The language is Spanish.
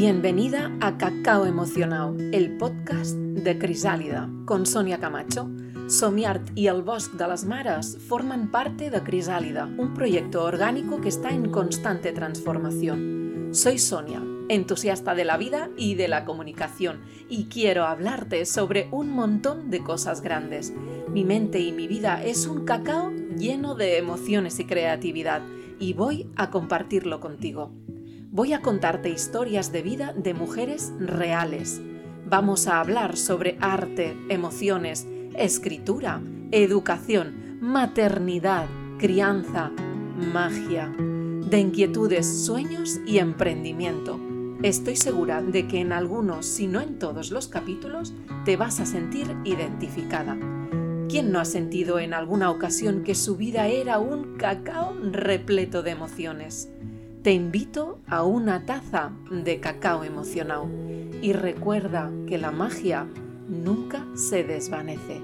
Bienvenida a Cacao Emocionado, el podcast de Crisàlida, con Sonia Camacho. Somiart y el Bosc de las Mares forman parte de Crisálida, un proyecto orgánico que está en constante transformación. Soy Sonia, entusiasta de la vida y de la comunicación, y quiero hablarte sobre un montón de cosas grandes. Mi mente y mi vida es un cacao lleno de emociones y creatividad, y voy a compartirlo contigo voy a contarte historias de vida de mujeres reales. Vamos a hablar sobre arte, emociones, escritura, educación, maternidad, crianza, magia, de inquietudes, sueños y emprendimiento. Estoy segura de que en algunos, si no en todos los capítulos, te vas a sentir identificada. ¿Quién no ha sentido en alguna ocasión que su vida era un cacao repleto de emociones? Te invito a una taza de cacao emocionado y recuerda que la magia nunca se desvanece.